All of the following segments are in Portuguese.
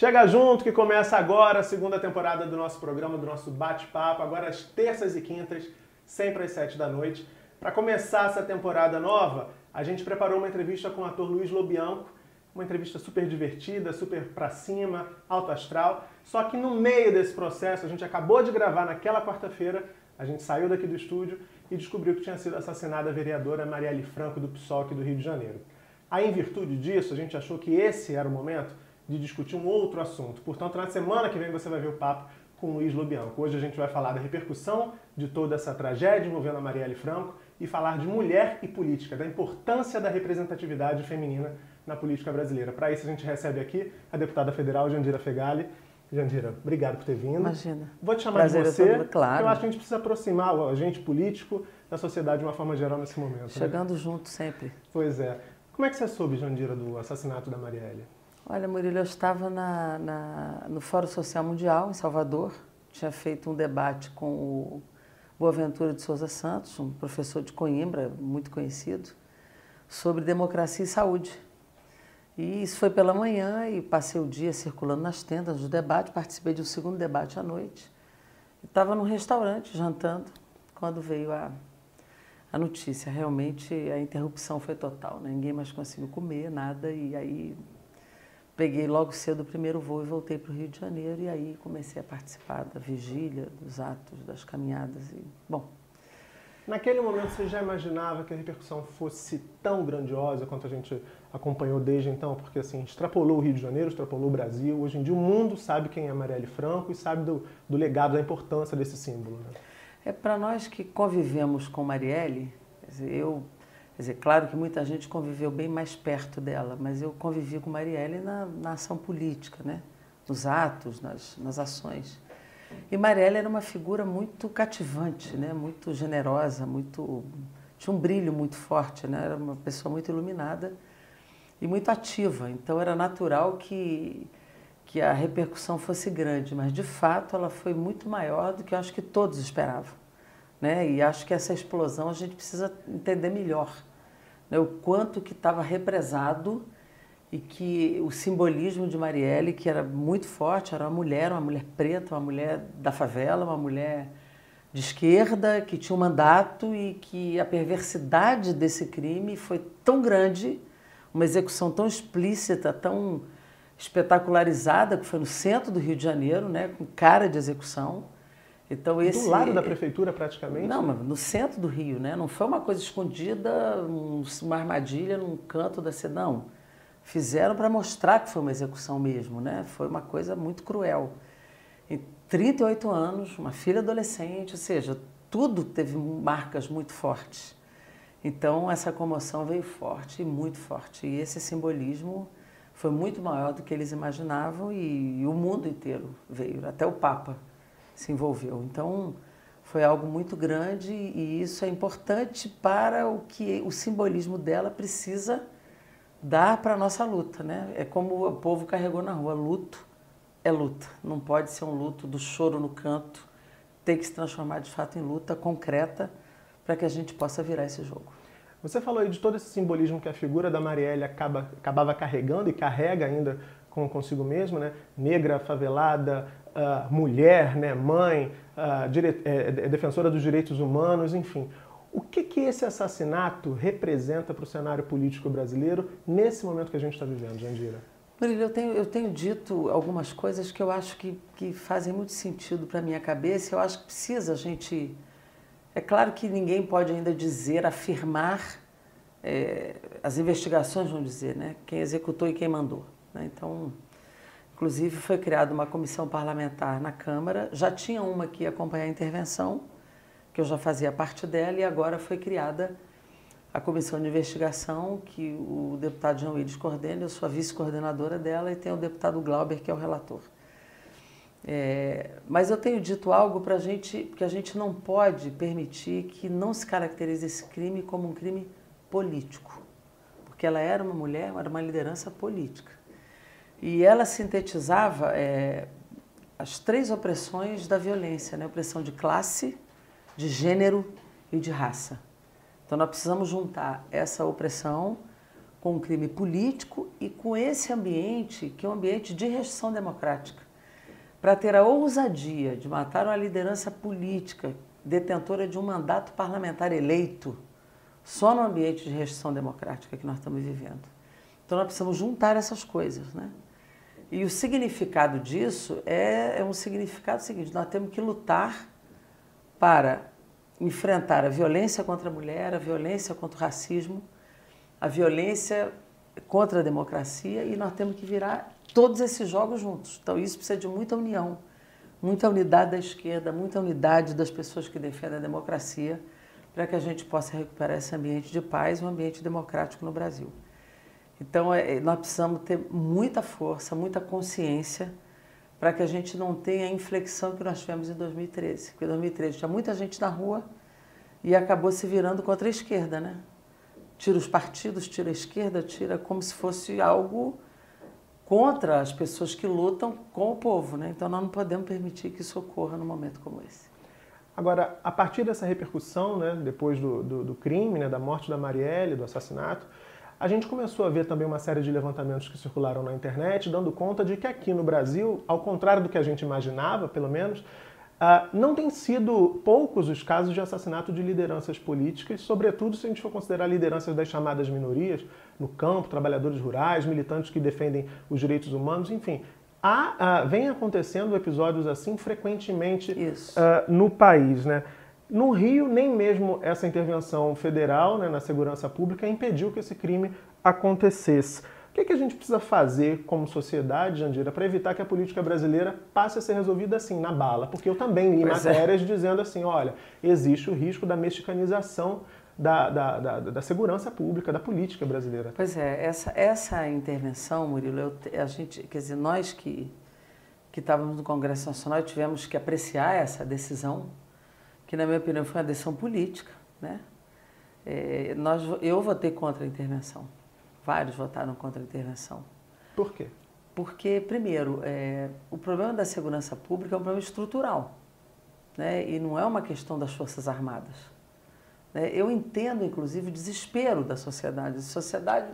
Chega junto que começa agora a segunda temporada do nosso programa, do nosso bate-papo, agora às terças e quintas, sempre às sete da noite. Para começar essa temporada nova, a gente preparou uma entrevista com o ator Luiz Lobianco, uma entrevista super divertida, super pra cima, alto astral. Só que no meio desse processo, a gente acabou de gravar naquela quarta-feira, a gente saiu daqui do estúdio e descobriu que tinha sido assassinada a vereadora Marielle Franco do PSOL aqui do Rio de Janeiro. Aí, em virtude disso, a gente achou que esse era o momento de discutir um outro assunto. Portanto, na semana que vem você vai ver o papo com o Luiz Lobianco. Hoje a gente vai falar da repercussão de toda essa tragédia envolvendo a Marielle Franco e falar de mulher e política, da importância da representatividade feminina na política brasileira. Para isso a gente recebe aqui a deputada federal Jandira Fegali. Jandira, obrigado por ter vindo. Imagina. Vou te chamar Prazer de você. todo- claro. Eu acho que a gente precisa aproximar o agente político da sociedade de uma forma geral nesse momento. né? Chegando junto sempre. Pois é. Como é que você soube, Jandira, do assassinato da Marielle? Olha, Murilo, eu estava na, na- no Fórum Social Mundial, em Salvador. Tinha feito um debate com o Boaventura de Souza Santos, um professor de Coimbra, muito conhecido, sobre democracia e saúde. E isso foi pela manhã e passei o dia circulando nas tendas do debate, participei de um segundo debate à noite. Estava num restaurante jantando quando veio a, a notícia. Realmente a interrupção foi total, né? ninguém mais conseguiu comer, nada. E aí peguei logo cedo o primeiro voo e voltei para o Rio de Janeiro. E aí comecei a participar da vigília, dos atos, das caminhadas. E, bom, Naquele momento você já imaginava que a repercussão fosse tão grandiosa quanto a gente acompanhou desde então? Porque assim, extrapolou o Rio de Janeiro, extrapolou o Brasil. Hoje em dia o mundo sabe quem é Marielle Franco e sabe do, do legado, da importância desse símbolo. Né? É para nós que convivemos com Marielle, eu, quer dizer, claro que muita gente conviveu bem mais perto dela, mas eu convivi com Marielle na, na ação política, né? nos atos, nas, nas ações. E Marielle era uma figura muito cativante, né? muito generosa, muito tinha um brilho muito forte, né? era uma pessoa muito iluminada e muito ativa. Então era natural que que a repercussão fosse grande, mas de fato ela foi muito maior do que eu acho que todos esperavam. Né? E acho que essa explosão a gente precisa entender melhor. Né? O quanto que estava represado e que o simbolismo de Marielle, que era muito forte, era uma mulher, uma mulher preta, uma mulher da favela, uma mulher de esquerda, que tinha um mandato e que a perversidade desse crime foi tão grande, uma execução tão explícita, tão espetacularizada, que foi no centro do Rio de Janeiro, né, com cara de execução. Então esse Do lado da prefeitura, praticamente? não, mas no centro do Rio, né? Não foi uma coisa escondida, um- uma armadilha num canto da cidade, não. Fizeram para mostrar que foi uma execução mesmo, né? Foi uma coisa muito cruel. Em 38 anos, uma filha adolescente, ou seja, tudo teve marcas muito fortes. Então essa comoção veio forte, e muito forte. E esse simbolismo foi muito maior do que eles imaginavam e o mundo inteiro veio, até o Papa se envolveu. Então foi algo muito grande e isso é importante para o que o simbolismo dela precisa dar para a nossa luta, né? É como o povo carregou na rua, luto é luta, não pode ser um luto do choro no canto, tem que se transformar de fato em luta concreta para que a gente possa virar esse jogo. Você falou aí de todo esse simbolismo que a figura da Marielle acaba, acabava carregando e carrega ainda com, consigo mesma, né? Negra, favelada, ah, mulher, né? mãe, ah, dire- é, defensora dos direitos humanos, enfim. O que, que esse assassinato representa para o cenário político brasileiro nesse momento que a gente está vivendo, Jandira? Murilo, eu tenho, eu tenho dito algumas coisas que eu acho que, que fazem muito sentido para a minha cabeça. Eu acho que precisa a gente. É claro que ninguém pode ainda dizer, afirmar, é, as investigações vão dizer, né? Quem executou e quem mandou. né? Então, inclusive, foi criada uma comissão parlamentar na Câmara. Já tinha uma que ia acompanhar a intervenção, que eu já fazia parte dela, e agora foi criada a comissão de investigação, que o deputado João Willis coordena, eu sou a vice-coordenadora dela, e tem o deputado Glauber, que é o relator. É, mas eu tenho dito algo para a gente, que a gente não pode permitir que não se caracterize esse crime como um crime político, porque ela era uma mulher, era uma liderança política. E ela sintetizava é, as três opressões da violência, né? opressão de classe, de gênero e de raça. Então nós precisamos juntar essa opressão com um crime político e com esse ambiente, que é um ambiente de restrição democrática. Para ter a ousadia de matar uma liderança política detentora de um mandato parlamentar eleito, só no ambiente de restrição democrática que nós estamos vivendo. Então nós precisamos juntar essas coisas, né? E o significado disso é, é um significado seguinte: nós temos que lutar para enfrentar a violência contra a mulher, a violência contra o racismo, a violência contra a democracia e nós temos que virar todos esses jogos juntos. Então isso precisa de muita união, muita unidade da esquerda, muita unidade das pessoas que defendem a democracia para que a gente possa recuperar esse ambiente de paz, um ambiente democrático no Brasil. Então, é, nós precisamos ter muita força, muita consciência para que a gente não tenha a inflexão que nós tivemos em 2013. Porque em 2013 tinha muita gente na rua e acabou se virando contra a esquerda, né? Tira os partidos, tira a esquerda, tira como se fosse algo contra as pessoas que lutam com o povo, né? Então nós não podemos permitir que isso ocorra num momento como esse. Agora, a partir dessa repercussão, né, depois do, do, do crime, né, da morte da Marielle, do assassinato, a gente começou a ver também uma série de levantamentos que circularam na internet, dando conta de que aqui no Brasil, ao contrário do que a gente imaginava, pelo menos, Uh, não tem sido poucos os casos de assassinato de lideranças políticas, sobretudo se a gente for considerar lideranças das chamadas minorias, no campo, trabalhadores rurais, militantes que defendem os direitos humanos, enfim. Há, uh, vem acontecendo episódios assim frequentemente uh, no país. Né? No Rio, nem mesmo essa intervenção federal né, na segurança pública impediu que esse crime acontecesse. O que, é que a gente precisa fazer como sociedade, Jandira, para evitar que a política brasileira passe a ser resolvida assim, na bala? Porque eu também li pois é. matérias é. dizendo assim: olha, existe o risco da mexicanização da, da, da, da, segurança pública, da política brasileira. Pois é, essa, essa intervenção, Murilo, eu, a gente, quer dizer, nós que, que estávamos no Congresso Nacional tivemos que apreciar essa decisão que na minha opinião foi uma decisão política, né? É, nós, eu votei contra a intervenção. Vários votaram contra a intervenção. Por quê? Porque, primeiro, é, o problema da segurança pública é um problema estrutural, né? E não é uma questão das Forças Armadas. Né? Eu entendo, inclusive, o desespero da sociedade. A sociedade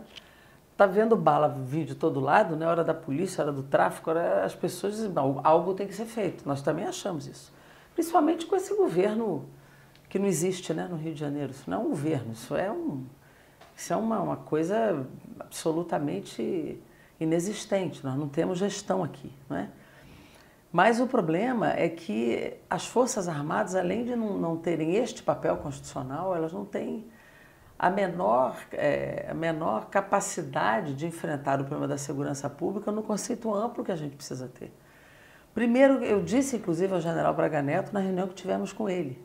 está vendo bala vir de todo lado, né? Hora da polícia, hora do tráfico, hora as pessoas dizem, algo tem que ser feito. Nós também achamos isso principalmente com esse governo que não existe né, no Rio de Janeiro. Isso não é um governo, isso é, um, isso é uma, uma coisa absolutamente inexistente. Nós não temos gestão aqui. Não é? Mas o problema é que as Forças Armadas, além de não, não terem este papel constitucional, elas não têm a menor, é, a menor capacidade de enfrentar o problema da segurança pública no conceito amplo que a gente precisa ter. Primeiro, eu disse inclusive ao general Braga Neto na reunião que tivemos com ele.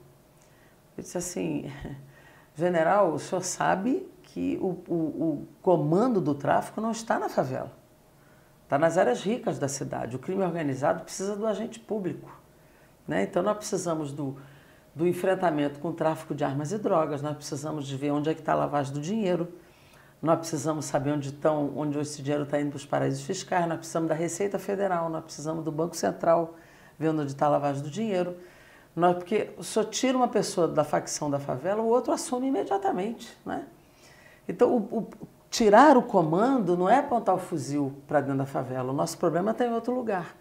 Eu disse assim: general, o senhor sabe que o, o, o comando do tráfico não está na favela, está nas áreas ricas da cidade. O crime organizado precisa do agente público. Né? Então, nós precisamos do, do enfrentamento com o tráfico de armas e drogas, nós precisamos de ver onde é que está a lavagem do dinheiro, nós precisamos saber onde, estão, onde esse dinheiro está indo para os paraísos fiscais, nós precisamos da Receita Federal, nós precisamos do Banco Central, vendo onde está a lavagem do dinheiro. Nós, porque só tira uma pessoa da facção da favela, o outro assume imediatamente. Né? Então, o, o, tirar o comando não é apontar o fuzil para dentro da favela, o nosso problema está em outro lugar.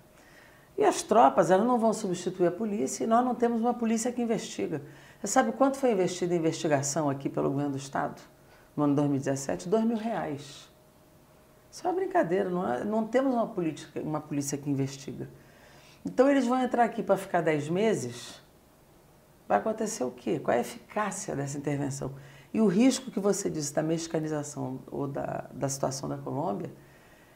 E as tropas, elas não vão substituir a polícia e nós não temos uma polícia que investiga. Você sabe quanto foi investido em investigação aqui pelo governo do Estado? No ano 2017, dois mil reais. Isso é uma brincadeira, não, é, não temos uma, política, uma polícia que investiga. Então eles vão entrar aqui para ficar dez meses, vai acontecer o quê? Qual é a eficácia dessa intervenção? E o risco que você disse da mexicanização ou da, da situação da Colômbia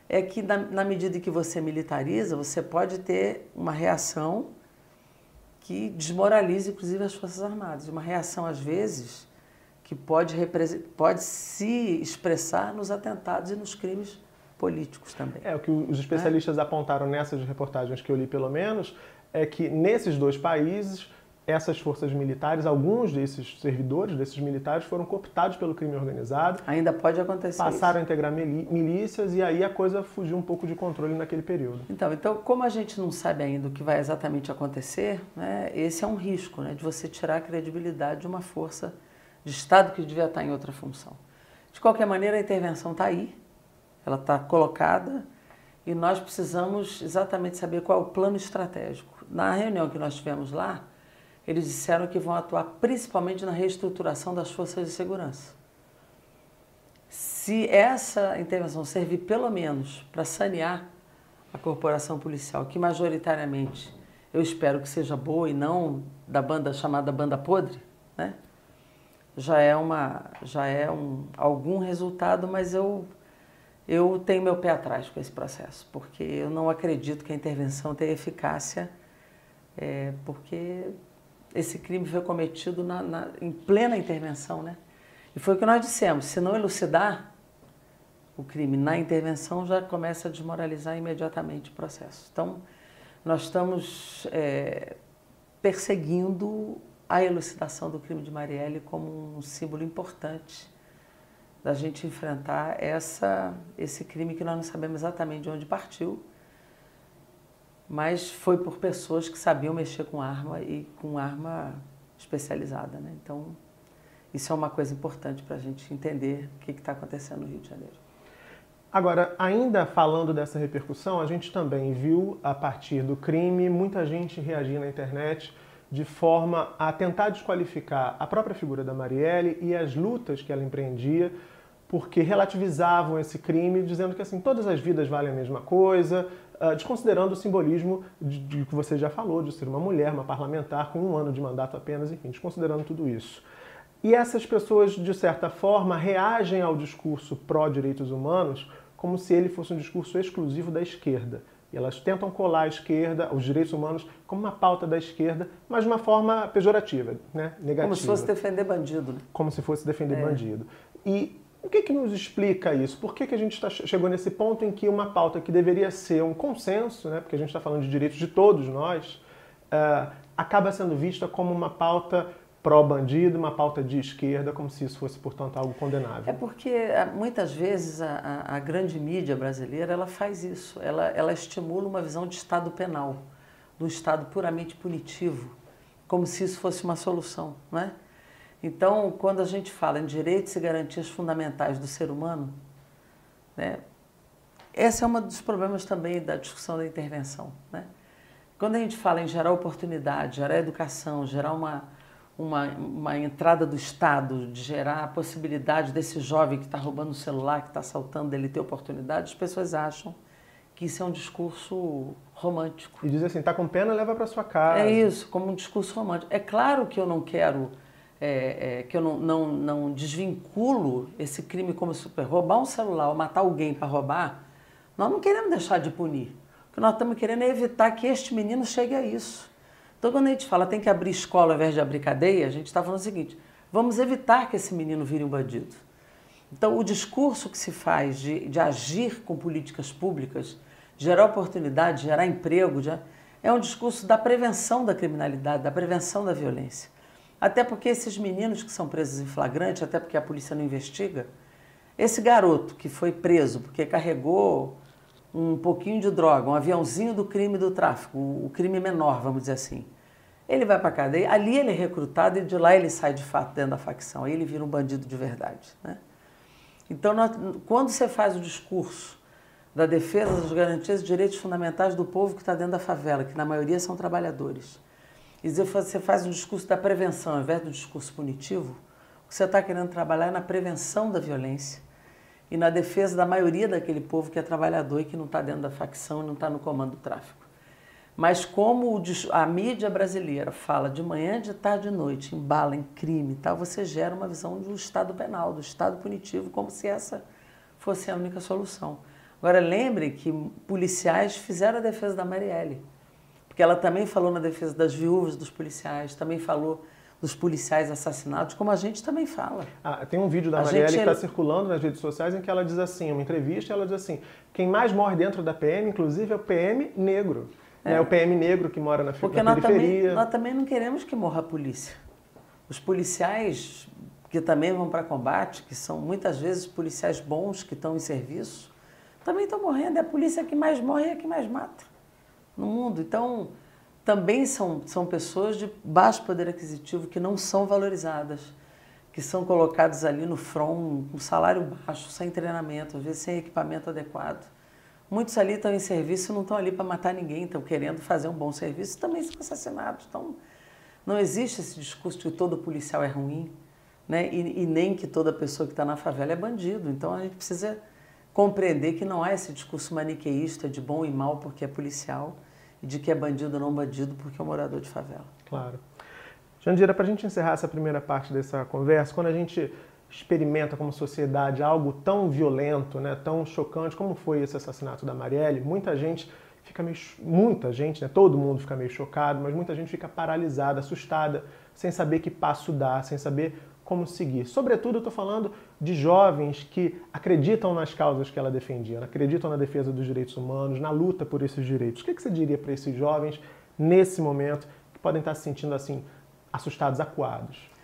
é que na, na medida que você militariza, você pode ter uma reação que desmoralize inclusive as Forças Armadas. Uma reação, às vezes, que pode, pode se expressar nos atentados e nos crimes políticos também. É, o que os especialistas é? apontaram nessas reportagens que eu li, pelo menos, é que nesses dois países, essas forças militares, alguns desses servidores, desses militares, foram cooptados pelo crime organizado. Ainda pode acontecer Passaram isso. a integrar milícias e aí a coisa fugiu um pouco de controle naquele período. Então, então como a gente não sabe ainda o que vai exatamente acontecer, né, esse é um risco né, de você tirar a credibilidade de uma força de Estado que devia estar em outra função. De qualquer maneira, a intervenção está aí, ela está colocada e nós precisamos exatamente saber qual é o plano estratégico. Na reunião que nós tivemos lá, eles disseram que vão atuar principalmente na reestruturação das forças de segurança. Se essa intervenção servir pelo menos para sanear a corporação policial, que majoritariamente eu espero que seja boa e não da banda chamada banda podre, né? Já é uma, já é um, algum resultado, mas eu eu tenho meu pé atrás com esse processo, porque eu não acredito que a intervenção tenha eficácia, é, porque esse crime foi cometido na, na, em plena intervenção, né? E foi o que nós dissemos, se não elucidar o crime na intervenção, já começa a desmoralizar imediatamente o processo. Então, nós estamos é, perseguindo a elucidação do crime de Marielle como um símbolo importante da gente enfrentar essa, esse crime que nós não sabemos exatamente de onde partiu, mas foi por pessoas que sabiam mexer com arma e com arma especializada. Né? Então, isso é uma coisa importante para a gente entender o que está acontecendo no Rio de Janeiro. Agora, ainda falando dessa repercussão, a gente também viu, a partir do crime, muita gente reagir na internet de forma a tentar desqualificar a própria figura da Marielle e as lutas que ela empreendia, porque relativizavam esse crime, dizendo que assim todas as vidas valem a mesma coisa, ah, desconsiderando o simbolismo de, que você já falou, de ser uma mulher, uma parlamentar com um ano de mandato apenas, enfim, desconsiderando tudo isso. E essas pessoas, de certa forma, reagem ao discurso pró-direitos humanos como se ele fosse um discurso exclusivo da esquerda. E elas tentam colar a esquerda, os direitos humanos, como uma pauta da esquerda, mas de uma forma pejorativa, né? negativa. Como se fosse defender bandido. Né? Como se fosse defender é. bandido. E o que, que nos explica isso? Por que, que a gente tá, chegou nesse ponto em que uma pauta que deveria ser um consenso, né, porque a gente está falando de direitos de todos nós, uh, acaba sendo vista como uma pauta pró-bandido, uma pauta de esquerda, como se isso fosse, portanto, algo condenável. É porque eh, muitas vezes a, a, grande mídia brasileira ela faz isso, ela, ela estimula uma visão de Estado penal, do Estado puramente punitivo, como se isso fosse uma solução, não é? Então, quando a gente fala em direitos e garantias fundamentais do ser humano, né, esse é um dos problemas também da discussão da intervenção. Né? Quando a gente fala em gerar oportunidade, gerar educação, gerar uma, uma, uma entrada do Estado, de gerar a possibilidade desse jovem que está roubando o celular, que está assaltando, dele ter oportunidade, as pessoas acham que isso é um discurso romântico. E diz assim, está com pena, leva para sua casa. É isso, como um discurso romântico. É claro que eu não quero, é, é, que eu não, não, não desvinculo esse crime como super. Roubar um celular ou matar alguém para roubar, nós não queremos deixar de punir. O que nós estamos querendo é evitar que este menino chegue a isso. Então, quando a gente fala tem que abrir escola ao invés de abrir cadeia, a gente está falando o seguinte: vamos evitar que esse menino vire um bandido. Então, o discurso que se faz de, de agir com políticas públicas, gerar oportunidade, gerar emprego, já, é um discurso da prevenção da criminalidade, da prevenção da violência. Até porque esses meninos que são presos em flagrante, até porque a polícia não investiga, esse garoto que foi preso porque carregou um pouquinho de droga, um aviãozinho do crime do tráfico, o crime menor, vamos dizer assim. Ele vai para a cadeia, ali ele é recrutado e de lá ele sai de fato dentro da facção, aí ele vira um bandido de verdade. Né? Então, nós, quando você faz o discurso da defesa das garantias e direitos fundamentais do povo que está dentro da favela, que na maioria são trabalhadores, e você faz um discurso da prevenção ao invés do discurso punitivo, o que você está querendo trabalhar é na prevenção da violência e na defesa da maioria daquele povo que é trabalhador e que não está dentro da facção e não está no comando do tráfico. Mas como a mídia brasileira fala de manhã, de tarde, de noite, embala em crime e tal, você gera uma visão do Estado penal, do Estado punitivo, como se essa fosse a única solução. Agora lembre que policiais fizeram a defesa da Marielle, porque ela também falou na defesa das viúvas dos policiais, também falou dos policiais assassinados, como a gente também fala. Ah, tem um vídeo da a Marielle gente... que está circulando nas redes sociais em que ela diz assim, uma entrevista, ela diz assim, quem mais morre dentro da PM, inclusive, é o PM negro. É. Né? O PM negro que mora na, Porque na nós periferia. Também, nós também não queremos que morra a polícia. Os policiais que também vão para combate, que são muitas vezes policiais bons que estão em serviço, também estão morrendo. É a polícia que mais morre e a que mais mata no mundo. Então, também são, são pessoas de baixo poder aquisitivo que não são valorizadas, que são colocados ali no front com salário baixo, sem treinamento, às vezes sem equipamento adequado. Muitos ali estão em serviço não estão ali para matar ninguém, estão querendo fazer um bom serviço, também são assassinados. Então, não existe esse discurso de que todo policial é ruim, né? e, e nem que toda pessoa que está na favela é bandido. Então, a gente precisa compreender que não há esse discurso maniqueísta de bom e mal porque é policial e de que é bandido ou não bandido porque é um morador de favela. Claro. Jandira, para a gente encerrar essa primeira parte dessa conversa, quando a gente experimenta como sociedade algo tão violento, né, tão chocante como foi esse assassinato da Marielle, muita gente fica meio muita gente, né, todo mundo fica meio chocado, mas muita gente fica paralisada, assustada, sem saber que passo dar, sem saber como seguir. Sobretudo, eu estou falando de jovens que acreditam nas causas que ela defendia, acreditam na defesa dos direitos humanos, na luta por esses direitos. O que você diria para esses jovens nesse momento que podem estar se sentindo assim assustados, acuados?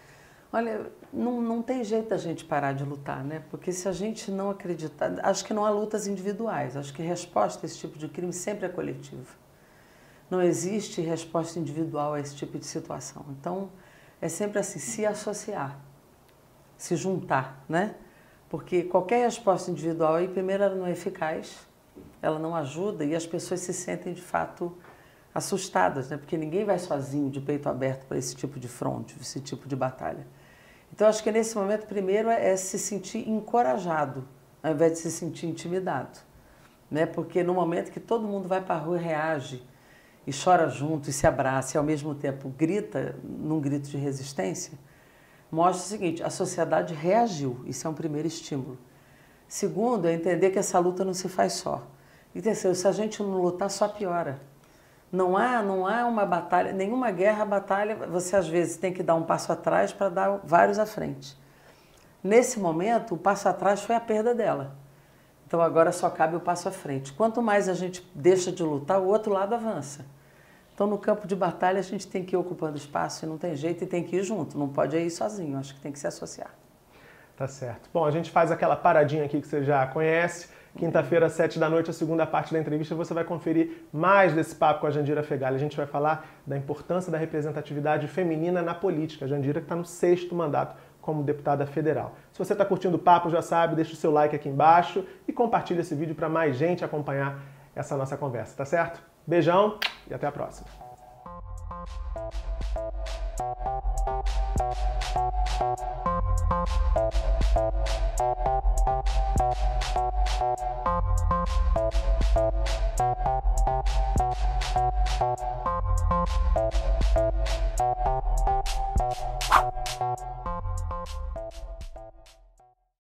Olha, não, não tem jeito da gente parar de lutar, né? Porque se a gente não acreditar, acho que não há lutas individuais, acho que resposta a esse tipo de crime sempre é coletiva. Não existe resposta individual a esse tipo de situação. Então, é sempre assim, se associar, se juntar, né? Porque qualquer resposta individual aí, primeiro, ela não é eficaz, ela não ajuda e as pessoas se sentem de fato assustadas, né? Porque ninguém vai sozinho de peito aberto para esse tipo de fronte, esse tipo de batalha. Então, acho que nesse momento, primeiro, é, é se sentir encorajado, ao invés de se sentir intimidado. Né? Porque no momento que todo mundo vai para a rua e reage, e chora junto, e se abraça, e ao mesmo tempo grita num grito de resistência, mostra o seguinte: a sociedade reagiu, isso é um primeiro estímulo. Segundo, é entender que essa luta não se faz só. E terceiro, se a gente não lutar, só piora. Não há, não há uma batalha, nenhuma guerra, batalha, você às vezes tem que dar um passo atrás para dar vários à frente. Nesse momento, o passo atrás foi a perda dela. Então agora só cabe o passo à frente. Quanto mais a gente deixa de lutar, o outro lado avança. Então no campo de batalha a gente tem que ir ocupando espaço e não tem jeito e tem que ir junto, não pode ir sozinho, acho que tem que se associar. Tá certo. Bom, a gente faz aquela paradinha aqui que você já conhece. Quinta-feira, às sete da noite, a segunda parte da entrevista, você vai conferir mais desse papo com a Jandira Fegali. A gente vai falar da importância da representatividade feminina na política. A Jandira que está no sexto mandato como deputada federal. Se você está curtindo o papo, já sabe, deixa o seu like aqui embaixo e compartilha esse vídeo para mais gente acompanhar essa nossa conversa, tá certo? Beijão e até a próxima. you